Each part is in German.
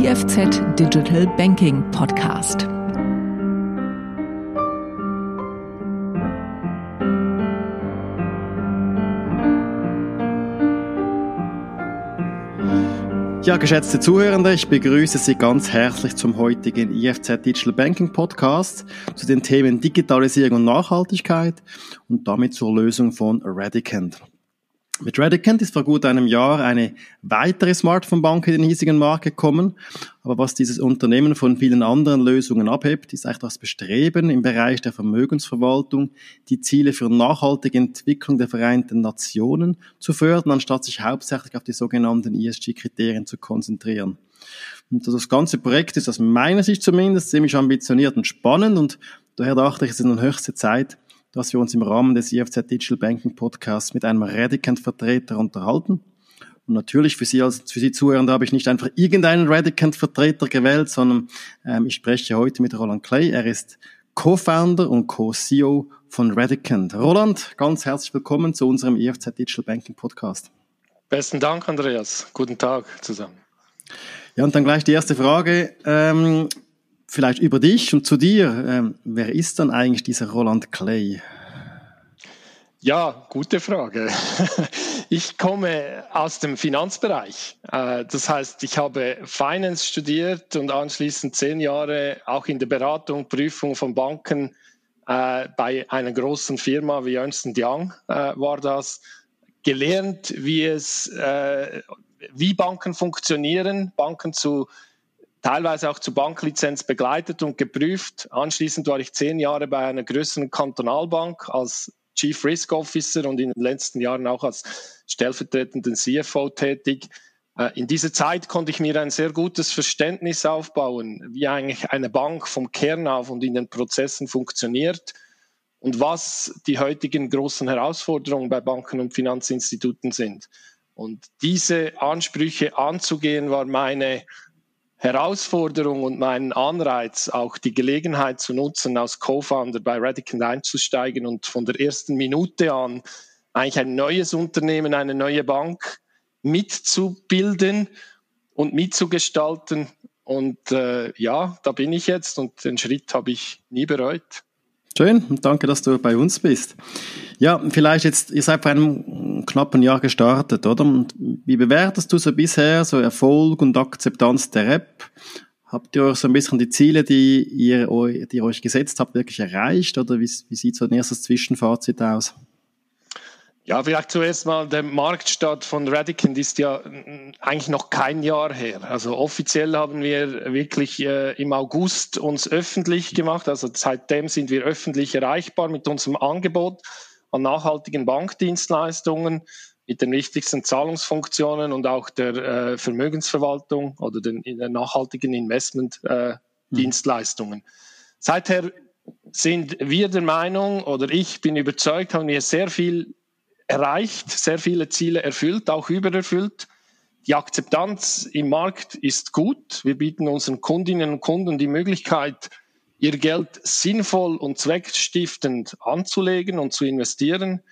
IFZ Digital Banking Podcast. Ja, geschätzte Zuhörende, ich begrüße Sie ganz herzlich zum heutigen IFZ Digital Banking Podcast zu den Themen Digitalisierung und Nachhaltigkeit und damit zur Lösung von Radicant. Mit Radicant ist vor gut einem Jahr eine weitere Smartphone-Bank in den hiesigen Markt gekommen. Aber was dieses Unternehmen von vielen anderen Lösungen abhebt, ist eigentlich das Bestreben im Bereich der Vermögensverwaltung, die Ziele für nachhaltige Entwicklung der Vereinten Nationen zu fördern, anstatt sich hauptsächlich auf die sogenannten ESG-Kriterien zu konzentrieren. Und das ganze Projekt ist aus meiner Sicht zumindest ziemlich ambitioniert und spannend und daher dachte ich, es ist nun höchste Zeit, dass wir uns im Rahmen des IFZ Digital Banking Podcasts mit einem Radicant-Vertreter unterhalten. Und natürlich für Sie als für Sie Zuhörende habe ich nicht einfach irgendeinen Radicant-Vertreter gewählt, sondern ähm, ich spreche heute mit Roland Clay. Er ist Co-Founder und Co-CEO von Radicant. Roland, ganz herzlich willkommen zu unserem IFZ Digital Banking Podcast. Besten Dank, Andreas. Guten Tag zusammen. Ja, und dann gleich die erste Frage. Ähm, vielleicht über dich und zu dir. Ähm, wer ist dann eigentlich dieser Roland Clay? Ja, gute Frage. Ich komme aus dem Finanzbereich. Äh, das heißt, ich habe Finance studiert und anschließend zehn Jahre auch in der Beratung, Prüfung von Banken äh, bei einer großen Firma wie Ernst Young äh, war das. Gelernt, wie es, wie Banken funktionieren, Banken zu teilweise auch zur Banklizenz begleitet und geprüft. Anschließend war ich zehn Jahre bei einer größeren Kantonalbank als Chief Risk Officer und in den letzten Jahren auch als stellvertretenden CFO tätig. Äh, in dieser Zeit konnte ich mir ein sehr gutes Verständnis aufbauen, wie eigentlich eine Bank vom Kern auf und in den Prozessen funktioniert und was die heutigen großen Herausforderungen bei Banken und Finanzinstituten sind. Und diese Ansprüche anzugehen, war meine Herausforderung und meinen Anreiz, auch die Gelegenheit zu nutzen, als Co-Founder bei Radicant einzusteigen und von der ersten Minute an eigentlich ein neues Unternehmen, eine neue Bank mitzubilden und mitzugestalten. Und äh, ja, da bin ich jetzt und den Schritt habe ich nie bereut. Schön danke, dass du bei uns bist. Ja, vielleicht jetzt, ihr seid vor einem knappen Jahr gestartet, oder? Und wie bewertest du so bisher so Erfolg und Akzeptanz der App? Habt ihr euch so ein bisschen die Ziele, die ihr, die ihr euch gesetzt habt, wirklich erreicht? Oder wie, wie sieht so ein erstes Zwischenfazit aus? Ja, vielleicht zuerst mal, der Marktstart von Radicant ist ja eigentlich noch kein Jahr her. Also offiziell haben wir wirklich äh, im August uns öffentlich gemacht. Also seitdem sind wir öffentlich erreichbar mit unserem Angebot an nachhaltigen Bankdienstleistungen, mit den wichtigsten Zahlungsfunktionen und auch der äh, Vermögensverwaltung oder den, den nachhaltigen Investmentdienstleistungen. Äh, mhm. Seither sind wir der Meinung oder ich bin überzeugt, haben wir sehr viel erreicht, sehr viele Ziele erfüllt, auch übererfüllt. Die Akzeptanz im Markt ist gut. Wir bieten unseren Kundinnen und Kunden die Möglichkeit, ihr Geld sinnvoll und zweckstiftend anzulegen und zu investieren.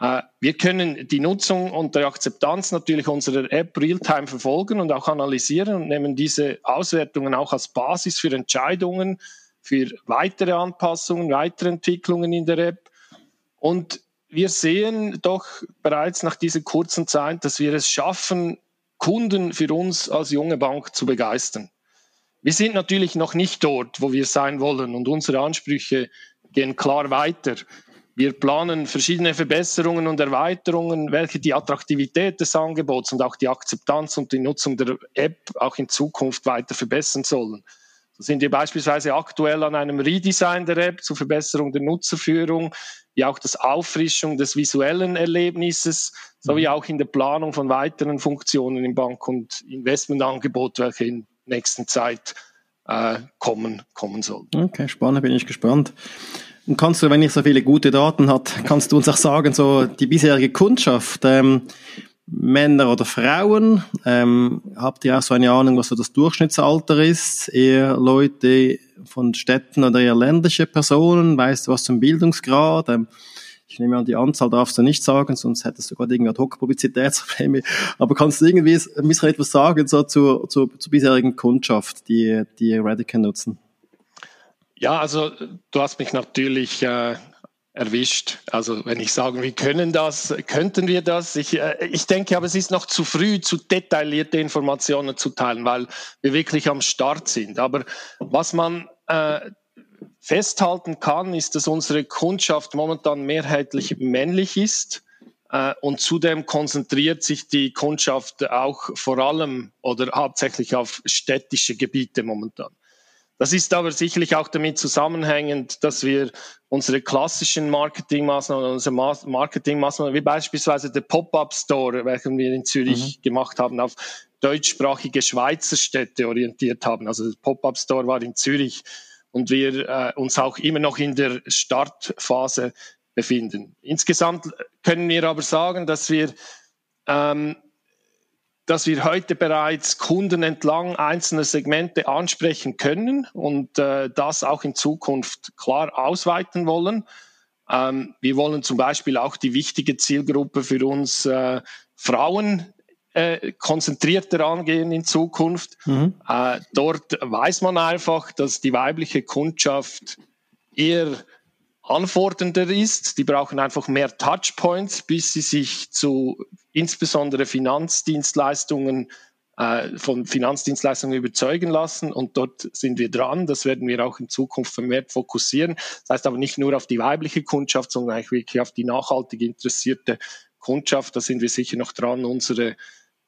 Äh, wir können die Nutzung und die Akzeptanz natürlich unserer App real-time verfolgen und auch analysieren und nehmen diese Auswertungen auch als Basis für Entscheidungen, für weitere Anpassungen, weitere Entwicklungen in der App. Und wir sehen doch bereits nach dieser kurzen Zeit, dass wir es schaffen, Kunden für uns als junge Bank zu begeistern. Wir sind natürlich noch nicht dort, wo wir sein wollen und unsere Ansprüche gehen klar weiter. Wir planen verschiedene Verbesserungen und Erweiterungen, welche die Attraktivität des Angebots und auch die Akzeptanz und die Nutzung der App auch in Zukunft weiter verbessern sollen. Sind wir beispielsweise aktuell an einem Redesign der App zur Verbesserung der Nutzerführung wie auch das Auffrischung des visuellen Erlebnisses, sowie mhm. auch in der Planung von weiteren Funktionen im Bank- und Investmentangebot, welche in nächster Zeit äh, kommen, kommen sollen. Okay, spannend, bin ich gespannt. Und kannst du, wenn ich so viele gute Daten hat, kannst du uns auch sagen, so die bisherige Kundschaft, ähm, Männer oder Frauen, ähm, habt ihr auch so eine Ahnung, was so das Durchschnittsalter ist? Eher Leute von Städten oder eher ländliche Personen? Weißt du was zum Bildungsgrad? Ähm, Ich nehme an, die Anzahl darfst du nicht sagen, sonst hättest du gerade irgendwie Ad-Hoc-Publizitätsprobleme. Aber kannst du irgendwie ein bisschen etwas sagen so zur, zur, zur bisherigen Kundschaft, die, die Radican nutzen? Ja, also du hast mich natürlich äh, erwischt. Also wenn ich sage, wir können das, könnten wir das. Ich, äh, ich denke aber, es ist noch zu früh, zu detaillierte Informationen zu teilen, weil wir wirklich am Start sind. Aber was man äh, festhalten kann, ist, dass unsere Kundschaft momentan mehrheitlich männlich ist. Äh, und zudem konzentriert sich die Kundschaft auch vor allem oder hauptsächlich auf städtische Gebiete momentan. Das ist aber sicherlich auch damit zusammenhängend, dass wir unsere klassischen Marketingmaßnahmen, unsere Marketingmaßnahmen, wie beispielsweise der Pop-up Store, welchen wir in Zürich mhm. gemacht haben, auf deutschsprachige Schweizer Städte orientiert haben. Also der Pop-up Store war in Zürich und wir äh, uns auch immer noch in der Startphase befinden. Insgesamt können wir aber sagen, dass wir ähm, dass wir heute bereits Kunden entlang einzelner Segmente ansprechen können und äh, das auch in Zukunft klar ausweiten wollen. Ähm, wir wollen zum Beispiel auch die wichtige Zielgruppe für uns äh, Frauen äh, konzentrierter angehen in Zukunft. Mhm. Äh, dort weiß man einfach, dass die weibliche Kundschaft eher anfordernder ist. Die brauchen einfach mehr Touchpoints, bis sie sich zu insbesondere Finanzdienstleistungen äh, von Finanzdienstleistungen überzeugen lassen. Und dort sind wir dran. Das werden wir auch in Zukunft vermehrt fokussieren. Das heißt aber nicht nur auf die weibliche Kundschaft, sondern eigentlich wirklich auf die nachhaltig interessierte Kundschaft. Da sind wir sicher noch dran, unsere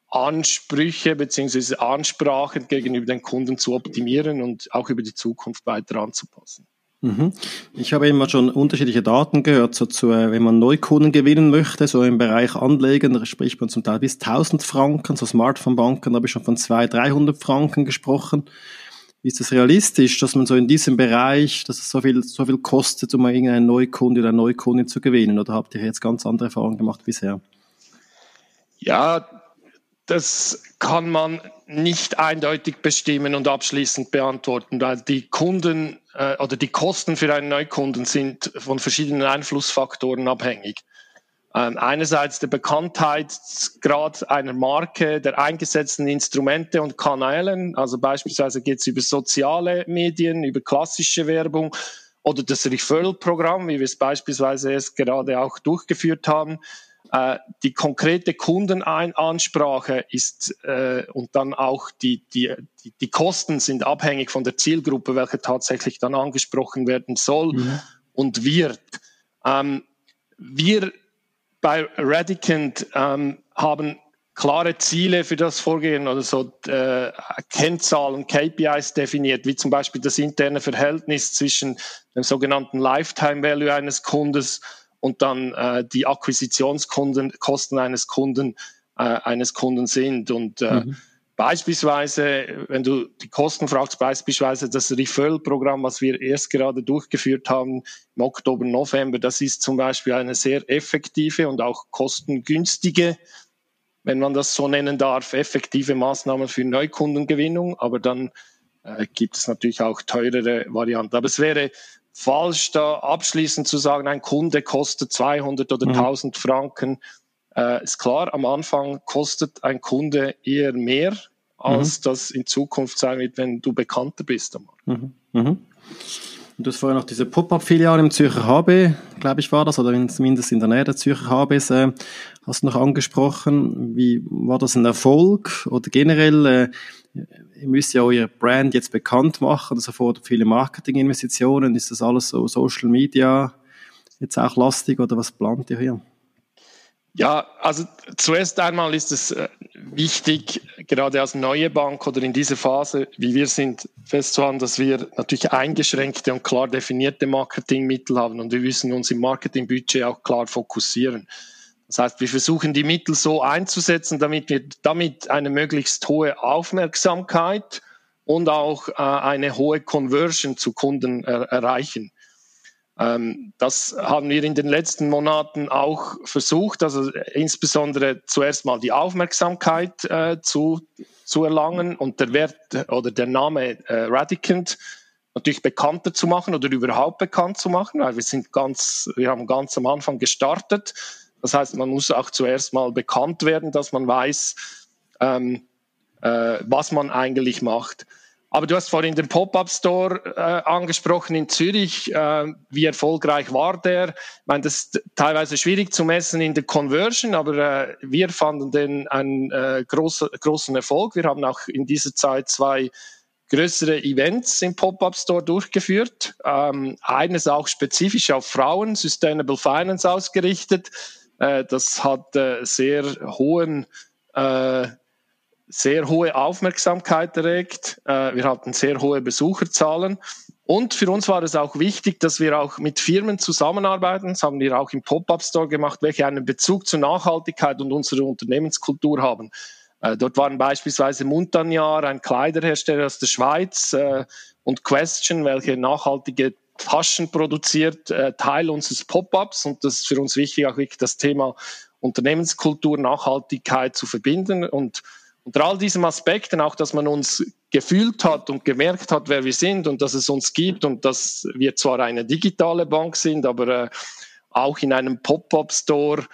Ansprüche bzw. Ansprachen gegenüber den Kunden zu optimieren und auch über die Zukunft weiter anzupassen. Mhm. Ich habe immer schon unterschiedliche Daten gehört, so zu, äh, wenn man Neukunden gewinnen möchte, so im Bereich Anlegen, da spricht man zum Teil bis 1000 Franken, so Smartphone-Banken, da habe ich schon von 200, 300 Franken gesprochen. Ist es realistisch, dass man so in diesem Bereich, dass es so viel, so viel kostet, um irgendeinen Neukunde oder Neukundin zu gewinnen? Oder habt ihr jetzt ganz andere Erfahrungen gemacht bisher? Ja, das kann man nicht eindeutig bestimmen und abschließend beantworten, weil die Kunden äh, oder die Kosten für einen Neukunden sind von verschiedenen Einflussfaktoren abhängig. Ähm, einerseits der Bekanntheitsgrad einer Marke, der eingesetzten Instrumente und Kanälen, also beispielsweise geht es über soziale Medien, über klassische Werbung oder das Referral-Programm, wie wir es beispielsweise erst gerade auch durchgeführt haben. Äh, die konkrete Kundenansprache ist äh, und dann auch die, die, die, die, Kosten sind abhängig von der Zielgruppe, welche tatsächlich dann angesprochen werden soll mhm. und wird. Ähm, wir bei Radicant ähm, haben klare Ziele für das Vorgehen oder so äh, Kennzahlen, KPIs definiert, wie zum Beispiel das interne Verhältnis zwischen dem sogenannten Lifetime Value eines Kundes und dann äh, die Akquisitionskosten eines Kunden äh, eines Kunden sind. Und äh, mhm. beispielsweise, wenn du die Kosten fragst, beispielsweise das Referral-Programm, was wir erst gerade durchgeführt haben im Oktober, November, das ist zum Beispiel eine sehr effektive und auch kostengünstige wenn man das so nennen darf, effektive Maßnahmen für Neukundengewinnung, aber dann äh, gibt es natürlich auch teurere Varianten. Aber es wäre falsch, da abschließend zu sagen, ein Kunde kostet 200 oder mhm. 1000 Franken. Äh, ist klar, am Anfang kostet ein Kunde eher mehr, als mhm. das in Zukunft sein wird, wenn du bekannter bist. Mhm. Mhm. Du hast vorher noch diese Pop-Up-Filiale im Zürcher HB, glaube ich, war das, oder zumindest in der Nähe der Zürcher HBs, äh, hast du noch angesprochen. Wie war das ein Erfolg? Oder generell, äh, ihr müsst ja euer Brand jetzt bekannt machen, das erfordert viele Marketinginvestitionen. Ist das alles so Social Media jetzt auch lastig oder was plant ihr hier? Ja, also zuerst einmal ist es äh, wichtig, gerade als neue Bank oder in dieser Phase, wie wir sind, festzuhalten, dass wir natürlich eingeschränkte und klar definierte Marketingmittel haben und wir müssen uns im Marketingbudget auch klar fokussieren. Das heißt, wir versuchen die Mittel so einzusetzen, damit wir damit eine möglichst hohe Aufmerksamkeit und auch äh, eine hohe Conversion zu Kunden er erreichen. Ähm, das haben wir in den letzten Monaten auch versucht, also insbesondere zuerst mal die Aufmerksamkeit äh, zu, zu erlangen und der Wert oder der Name äh, Radicant natürlich bekannter zu machen oder überhaupt bekannt zu machen, weil wir sind ganz, wir haben ganz am Anfang gestartet. Das heißt, man muss auch zuerst mal bekannt werden, dass man weiß, ähm, äh, was man eigentlich macht. Aber du hast vorhin den Pop-up-Store äh, angesprochen in Zürich. Äh, wie erfolgreich war der? Ich meine, das ist teilweise schwierig zu messen in der Conversion, aber äh, wir fanden den einen äh, groß, großen Erfolg. Wir haben auch in dieser Zeit zwei größere Events im Pop-up-Store durchgeführt. Ähm, eines auch spezifisch auf Frauen, Sustainable Finance ausgerichtet. Äh, das hat äh, sehr hohen äh, sehr hohe Aufmerksamkeit erregt. Äh, wir hatten sehr hohe Besucherzahlen. Und für uns war es auch wichtig, dass wir auch mit Firmen zusammenarbeiten. Das haben wir auch im Pop-up-Store gemacht, welche einen Bezug zur Nachhaltigkeit und unserer Unternehmenskultur haben. Äh, dort waren beispielsweise Montagnard, ein Kleiderhersteller aus der Schweiz, äh, und Question, welche nachhaltige Taschen produziert, Teil unseres Pop-ups. Und das ist für uns wichtig, auch wirklich das Thema Unternehmenskultur, Nachhaltigkeit zu verbinden. Und unter all diesen Aspekten auch, dass man uns gefühlt hat und gemerkt hat, wer wir sind und dass es uns gibt und dass wir zwar eine digitale Bank sind, aber äh, auch in einem Pop-up-Store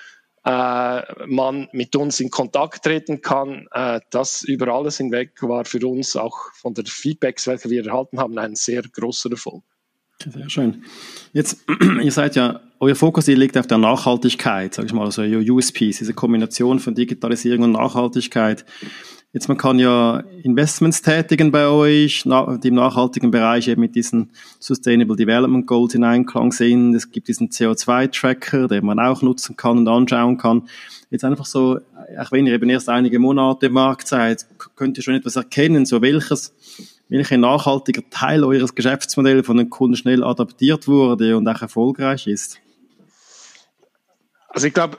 äh, man mit uns in Kontakt treten kann. Äh, das über alles hinweg war für uns auch von der Feedbacks, welche wir erhalten haben, ein sehr großer Erfolg. Sehr schön. Jetzt, ihr seid ja, euer Fokus liegt auf der Nachhaltigkeit, sage ich mal, also euer USPs, diese Kombination von Digitalisierung und Nachhaltigkeit. Jetzt, man kann ja Investments tätigen bei euch, die im nachhaltigen Bereich eben mit diesen Sustainable Development Goals in Einklang sind. Es gibt diesen CO2-Tracker, den man auch nutzen kann und anschauen kann. Jetzt einfach so, auch wenn ihr eben erst einige Monate im Markt seid, könnt ihr schon etwas erkennen, so welches welcher nachhaltiger Teil eures Geschäftsmodells von den Kunden schnell adaptiert wurde und auch erfolgreich ist? Also ich glaube,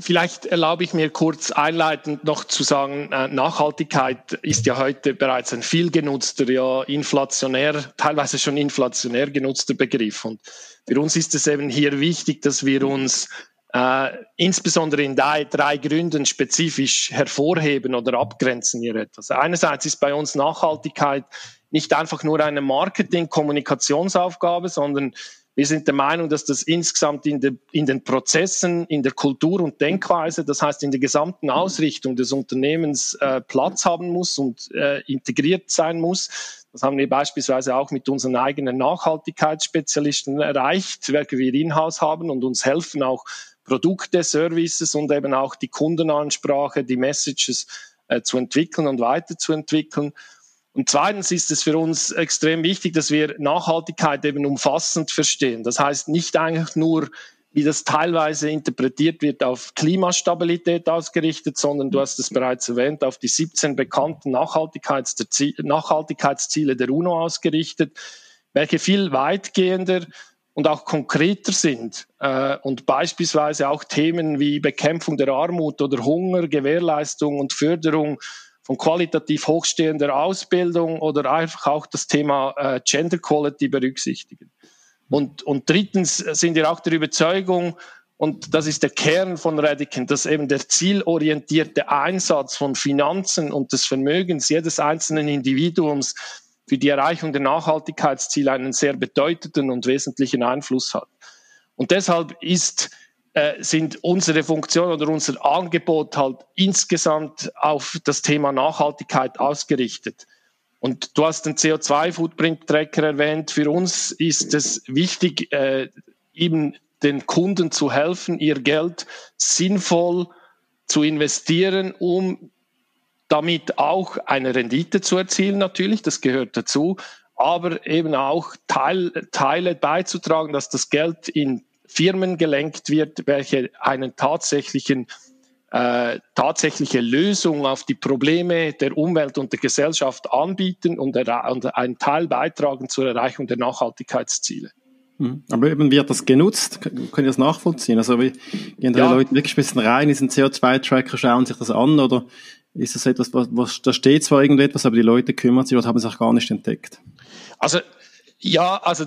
Vielleicht erlaube ich mir kurz einleitend noch zu sagen, äh, Nachhaltigkeit ist ja heute bereits ein viel genutzter, ja inflationär, teilweise schon inflationär genutzter Begriff. Und für uns ist es eben hier wichtig, dass wir uns äh, insbesondere in drei, drei Gründen spezifisch hervorheben oder abgrenzen hier etwas. Einerseits ist bei uns Nachhaltigkeit nicht einfach nur eine Marketing-Kommunikationsaufgabe, sondern wir sind der Meinung, dass das insgesamt in, de, in, den Prozessen, in der Kultur und Denkweise, das heißt in der gesamten Ausrichtung des Unternehmens äh, Platz haben muss und äh, integriert sein muss. Das haben wir beispielsweise auch mit unseren eigenen Nachhaltigkeitsspezialisten erreicht, welche wir in-house haben und uns helfen auch Produkte, Services und eben auch die Kundenansprache, die Messages äh, zu entwickeln und weiterzuentwickeln. Und zweitens ist es für uns extrem wichtig, dass wir Nachhaltigkeit eben umfassend verstehen. Das heißt nicht eigentlich nur, wie das teilweise interpretiert wird, auf Klimastabilität ausgerichtet, sondern du hast es bereits erwähnt, auf die 17 bekannten Nachhaltigkeitsziele der UNO ausgerichtet, welche viel weitgehender und auch konkreter sind äh, und beispielsweise auch Themen wie Bekämpfung der Armut oder Hunger, Gewährleistung und Förderung von qualitativ hochstehender Ausbildung oder einfach auch das Thema äh, Gender Quality berücksichtigen. Und, und drittens sind wir auch der Überzeugung, und das ist der Kern von Redican, dass eben der zielorientierte Einsatz von Finanzen und des Vermögens jedes einzelnen Individuums für die Erreichung der Nachhaltigkeitsziele einen sehr bedeutenden und wesentlichen Einfluss hat. Und deshalb ist, sind unsere Funktionen oder unser Angebot halt insgesamt auf das Thema Nachhaltigkeit ausgerichtet. Und du hast den CO2-Footprint-Tracker erwähnt. Für uns ist es wichtig, äh, eben den Kunden zu helfen, ihr Geld sinnvoll zu investieren, um damit auch eine Rendite zu erzielen natürlich, das gehört dazu, aber eben auch Teil, Teile beizutragen, dass das Geld in Firmen gelenkt wird, welche einen tatsächlichen äh, tatsächliche Lösung auf die Probleme der Umwelt und der Gesellschaft anbieten und, und einen Teil beitragen zur Erreichung der Nachhaltigkeitsziele. Mhm. Aber eben wird das genutzt? Können Sie das nachvollziehen? Also wie gehen da ja. Leute wirklich ein bisschen rein in diesen CO2-Tracker, schauen sich das an oder ist das etwas, was, was da steht zwar irgendetwas, aber die Leute kümmern sich oder haben es auch gar nicht entdeckt? Also ja, also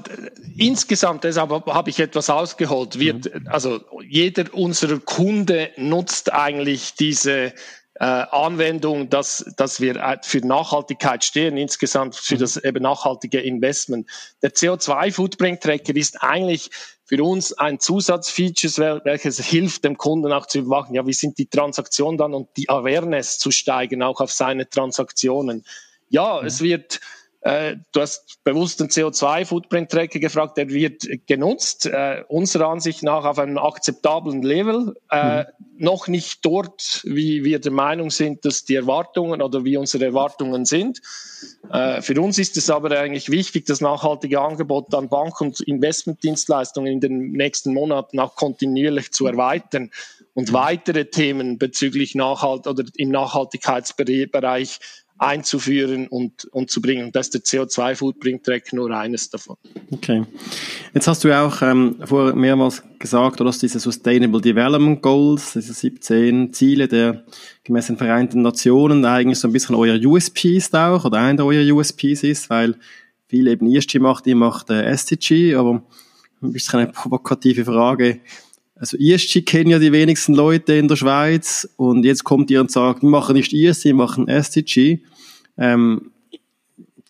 insgesamt, deshalb habe ich etwas ausgeholt. Wird, mhm. Also jeder unserer Kunde nutzt eigentlich diese äh, Anwendung, dass, dass wir äh, für Nachhaltigkeit stehen, insgesamt für das eben nachhaltige Investment. Der CO2-Footprint-Tracker ist eigentlich für uns ein Zusatzfeature, welches hilft dem Kunden auch zu überwachen, ja, wie sind die Transaktionen dann und die Awareness zu steigen, auch auf seine Transaktionen. Ja, mhm. es wird äh, du hast bewusst den CO2-Footprint-Tracker gefragt, der wird genutzt, äh, unserer Ansicht nach auf einem akzeptablen Level. Äh, mhm. Noch nicht dort, wie wir der Meinung sind, dass die Erwartungen oder wie unsere Erwartungen sind. Äh, für uns ist es aber eigentlich wichtig, das nachhaltige Angebot an Bank- und Investmentdienstleistungen in den nächsten Monaten auch kontinuierlich zu erweitern und mhm. weitere Themen bezüglich Nachhalt oder im Nachhaltigkeitsbereich einzuführen und, und zu bringen. Und das ist der CO2-Footprint-Track nur eines davon. Okay. Jetzt hast du auch ähm, vorher mehrmals gesagt, oder dass diese Sustainable Development Goals, diese 17 Ziele der gemäß den Vereinten Nationen eigentlich so ein bisschen euer USP ist auch, oder einer euer USPs ist, weil viel eben ESG macht, ihr macht äh, SDG, aber ein bisschen eine provokative Frage. Also ESG kennen ja die wenigsten Leute in der Schweiz und jetzt kommt ihr und sagt, wir machen nicht ESG, wir machen SDG. Ähm,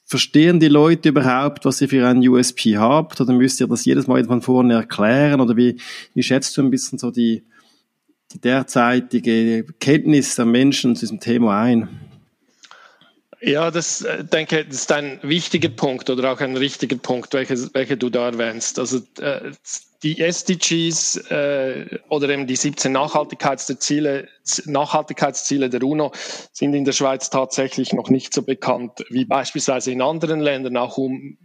verstehen die Leute überhaupt, was ihr für ein USP habt? Oder müsst ihr das jedes Mal von vorne erklären? Oder wie, wie schätzt du ein bisschen so die, die derzeitige Kenntnis der Menschen zu diesem Thema ein? Ja, das äh, denke das ist ein wichtiger Punkt oder auch ein richtiger Punkt, welcher welche du da erwähnst. Also äh, die SDGs äh, oder eben die 17 Nachhaltigkeitsziele, Nachhaltigkeitsziele der UNO sind in der Schweiz tatsächlich noch nicht so bekannt wie beispielsweise in anderen Ländern, auch um,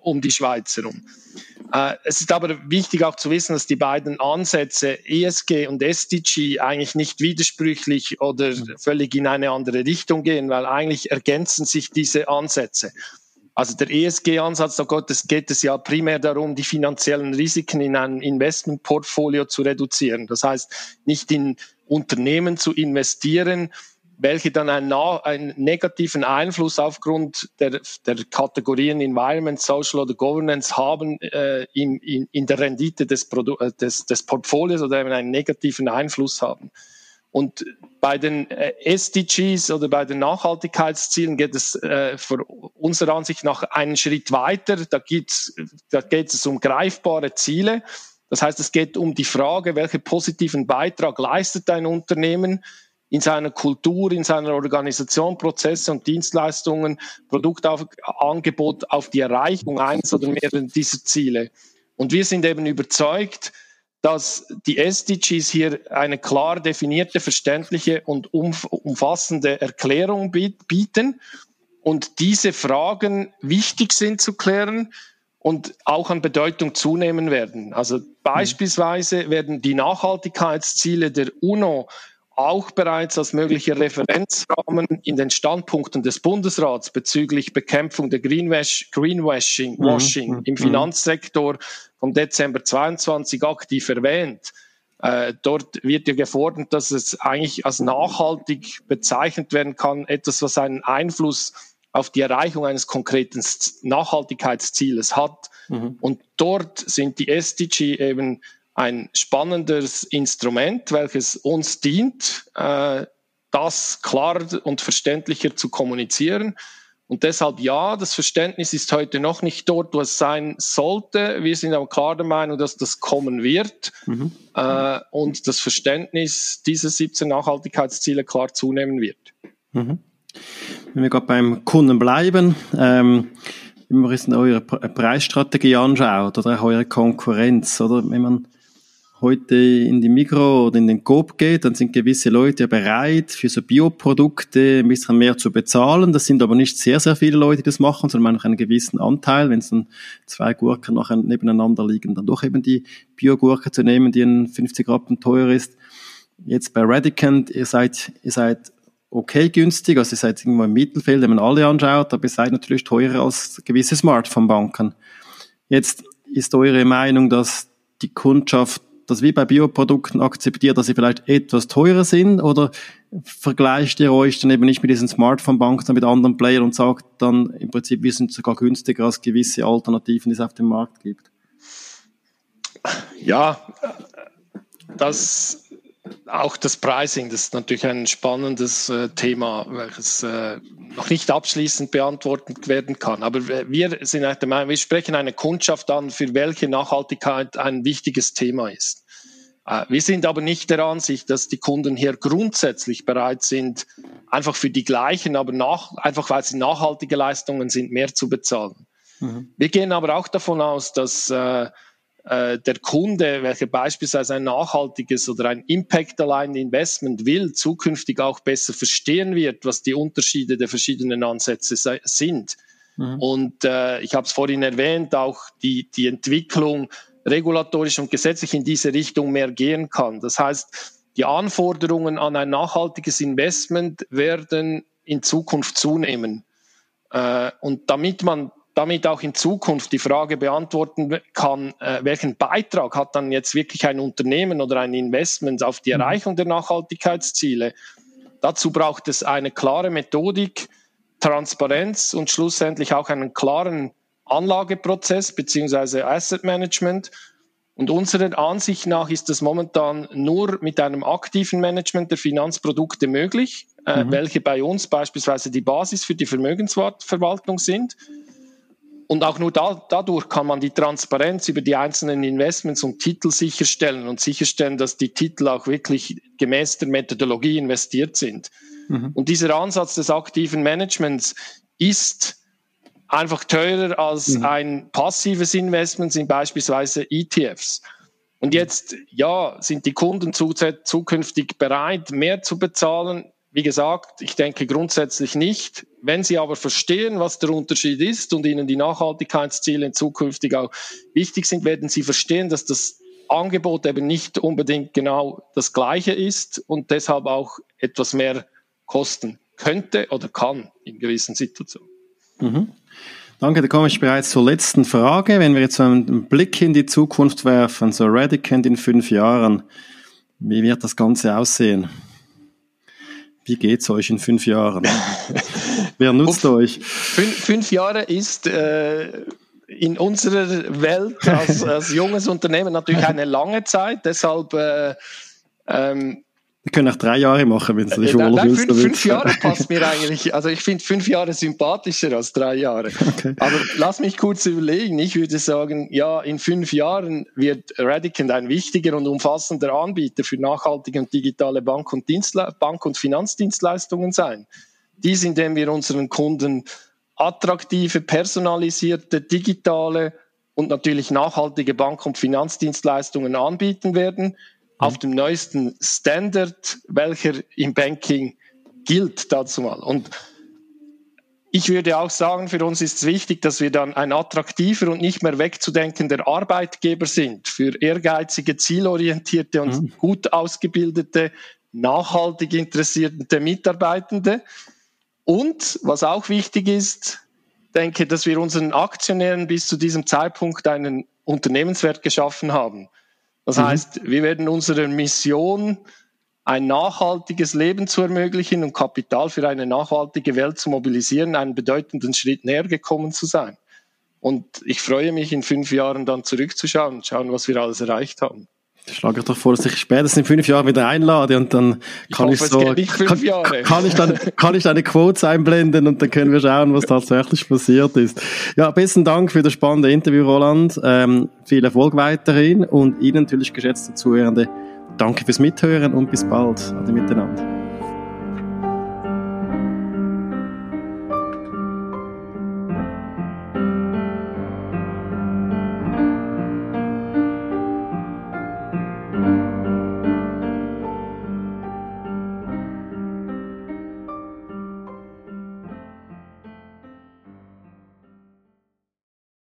um die Schweiz herum. Äh, es ist aber wichtig auch zu wissen, dass die beiden Ansätze ESG und SDG eigentlich nicht widersprüchlich oder völlig in eine andere Richtung gehen, weil eigentlich ergänzen sich diese Ansätze. Also der ESG-Ansatz, da geht es ja primär darum, die finanziellen Risiken in einem Investmentportfolio zu reduzieren. Das heißt, nicht in Unternehmen zu investieren, welche dann einen, einen negativen Einfluss aufgrund der, der, Kategorien Environment, Social oder Governance haben äh, in, in, in, der Rendite des, Produ äh, des, des Portfolios oder eben einen negativen Einfluss haben. Und bei den äh, SDGs oder bei den Nachhaltigkeitszielen geht es äh, unserer Ansicht nach einen Schritt weiter. Da, geht's, da geht es um greifbare Ziele. Das heißt, es geht um die Frage, welchen positiven Beitrag leistet ein Unternehmen in seiner Kultur, in seiner Organisation, Prozesse und Dienstleistungen, Produktangebot auf die Erreichung eines oder mehreren dieser Ziele. Und wir sind eben überzeugt, dass die SDGs hier eine klar definierte, verständliche und umfassende Erklärung bieten und diese Fragen wichtig sind zu klären und auch an Bedeutung zunehmen werden. Also beispielsweise werden die Nachhaltigkeitsziele der UNO auch bereits als möglicher Referenzrahmen in den Standpunkten des Bundesrats bezüglich Bekämpfung der Greenwash, Greenwashing mhm. Washing mhm. im Finanzsektor vom Dezember 22 aktiv erwähnt. Äh, dort wird ja gefordert, dass es eigentlich als nachhaltig bezeichnet werden kann, etwas, was einen Einfluss auf die Erreichung eines konkreten Nachhaltigkeitszieles hat. Mhm. Und dort sind die SDG eben ein spannendes Instrument, welches uns dient, äh, das klarer und verständlicher zu kommunizieren. Und deshalb ja, das Verständnis ist heute noch nicht dort, wo es sein sollte. Wir sind aber klar der Meinung, dass das kommen wird mhm. äh, und das Verständnis dieser 17 Nachhaltigkeitsziele klar zunehmen wird. Mhm. Wenn wir gerade beim Kunden bleiben, ähm, wenn man sich eure Preisstrategie anschaut oder auch eure Konkurrenz, oder wenn man heute in die Mikro oder in den Coop geht, dann sind gewisse Leute bereit, für so Bioprodukte ein bisschen mehr zu bezahlen. Das sind aber nicht sehr, sehr viele Leute, die das machen, sondern noch einen gewissen Anteil. Wenn es dann zwei Gurken nachher nebeneinander liegen, dann doch eben die Biogurke zu nehmen, die ein 50 Rappen teuer ist. Jetzt bei Radicant, ihr seid, ihr seid okay günstig, also ihr seid irgendwo im Mittelfeld, wenn man alle anschaut, aber ihr seid natürlich teurer als gewisse Smartphone-Banken. Jetzt ist eure Meinung, dass die Kundschaft das wie bei Bioprodukten akzeptiert, dass sie vielleicht etwas teurer sind oder vergleicht ihr euch dann eben nicht mit diesen Smartphone-Banken, sondern mit anderen Playern und sagt dann im Prinzip, wir sind sogar günstiger als gewisse Alternativen, die es auf dem Markt gibt? Ja, das auch das Pricing, das ist natürlich ein spannendes äh, Thema, welches äh, noch nicht abschließend beantwortet werden kann. Aber wir sind der Meinung, wir sprechen eine Kundschaft an, für welche Nachhaltigkeit ein wichtiges Thema ist. Äh, wir sind aber nicht der Ansicht, dass die Kunden hier grundsätzlich bereit sind, einfach für die gleichen, aber nach, einfach weil sie nachhaltige Leistungen sind, mehr zu bezahlen. Mhm. Wir gehen aber auch davon aus, dass äh, der Kunde, welcher beispielsweise ein nachhaltiges oder ein Impact-Aligned Investment will, zukünftig auch besser verstehen wird, was die Unterschiede der verschiedenen Ansätze sind. Mhm. Und äh, ich habe es vorhin erwähnt, auch die, die Entwicklung regulatorisch und gesetzlich in diese Richtung mehr gehen kann. Das heißt, die Anforderungen an ein nachhaltiges Investment werden in Zukunft zunehmen. Äh, und damit man damit auch in Zukunft die Frage beantworten kann, äh, welchen Beitrag hat dann jetzt wirklich ein Unternehmen oder ein Investment auf die mhm. Erreichung der Nachhaltigkeitsziele. Dazu braucht es eine klare Methodik, Transparenz und schlussendlich auch einen klaren Anlageprozess beziehungsweise Asset Management. Und unserer Ansicht nach ist das momentan nur mit einem aktiven Management der Finanzprodukte möglich, äh, mhm. welche bei uns beispielsweise die Basis für die Vermögensverwaltung sind. Und auch nur da, dadurch kann man die Transparenz über die einzelnen Investments und Titel sicherstellen und sicherstellen, dass die Titel auch wirklich gemäß der Methodologie investiert sind. Mhm. Und dieser Ansatz des aktiven Managements ist einfach teurer als mhm. ein passives Investment sind beispielsweise ETFs. Und jetzt, ja, sind die Kunden zukünftig bereit, mehr zu bezahlen? Wie gesagt, ich denke grundsätzlich nicht. Wenn Sie aber verstehen, was der Unterschied ist und Ihnen die Nachhaltigkeitsziele zukünftig auch wichtig sind, werden Sie verstehen, dass das Angebot eben nicht unbedingt genau das gleiche ist und deshalb auch etwas mehr kosten könnte oder kann in gewissen Situationen. Mhm. Danke, da komme ich bereits zur letzten Frage. Wenn wir jetzt einen Blick in die Zukunft werfen, so Radicant in fünf Jahren, wie wird das Ganze aussehen? Wie geht's euch in fünf Jahren? Wer nutzt Uff, euch? Fünf, fünf, Jahre ist äh, in unserer Welt als, als, junges Unternehmen natürlich eine lange Zeit. Deshalb äh, ähm, wir können auch drei Jahre machen, wenn es nicht äh, Nein, fünf, fünf Jahre passt mir eigentlich. Also ich finde fünf Jahre sympathischer als drei Jahre. Okay. Aber lass mich kurz überlegen. Ich würde sagen, ja, in fünf Jahren wird Radicant ein wichtiger und umfassender Anbieter für nachhaltige und digitale Bank- und, Dienstle Bank und Finanzdienstleistungen sein. Dies, indem wir unseren Kunden attraktive, personalisierte, digitale und natürlich nachhaltige Bank- und Finanzdienstleistungen anbieten werden auf dem neuesten Standard, welcher im Banking gilt dazu mal. Und ich würde auch sagen, für uns ist es wichtig, dass wir dann ein attraktiver und nicht mehr wegzudenkender Arbeitgeber sind für ehrgeizige, zielorientierte und mhm. gut ausgebildete, nachhaltig interessierte Mitarbeitende. Und was auch wichtig ist, denke, dass wir unseren Aktionären bis zu diesem Zeitpunkt einen Unternehmenswert geschaffen haben. Das mhm. heißt, wir werden unserer Mission, ein nachhaltiges Leben zu ermöglichen und Kapital für eine nachhaltige Welt zu mobilisieren, einen bedeutenden Schritt näher gekommen zu sein. Und ich freue mich, in fünf Jahren dann zurückzuschauen und schauen, was wir alles erreicht haben. Schlage ich doch vor, dass ich spätestens in fünf Jahren wieder einlade und dann kann ich, hoffe, ich so, kann, kann, ich dann, kann ich deine Quotes einblenden und dann können wir schauen, was tatsächlich passiert ist. Ja, besten Dank für das spannende Interview, Roland. Ähm, viel Erfolg weiterhin und Ihnen natürlich, geschätzte Zuhörende, danke fürs Mithören und bis bald. Ade miteinander.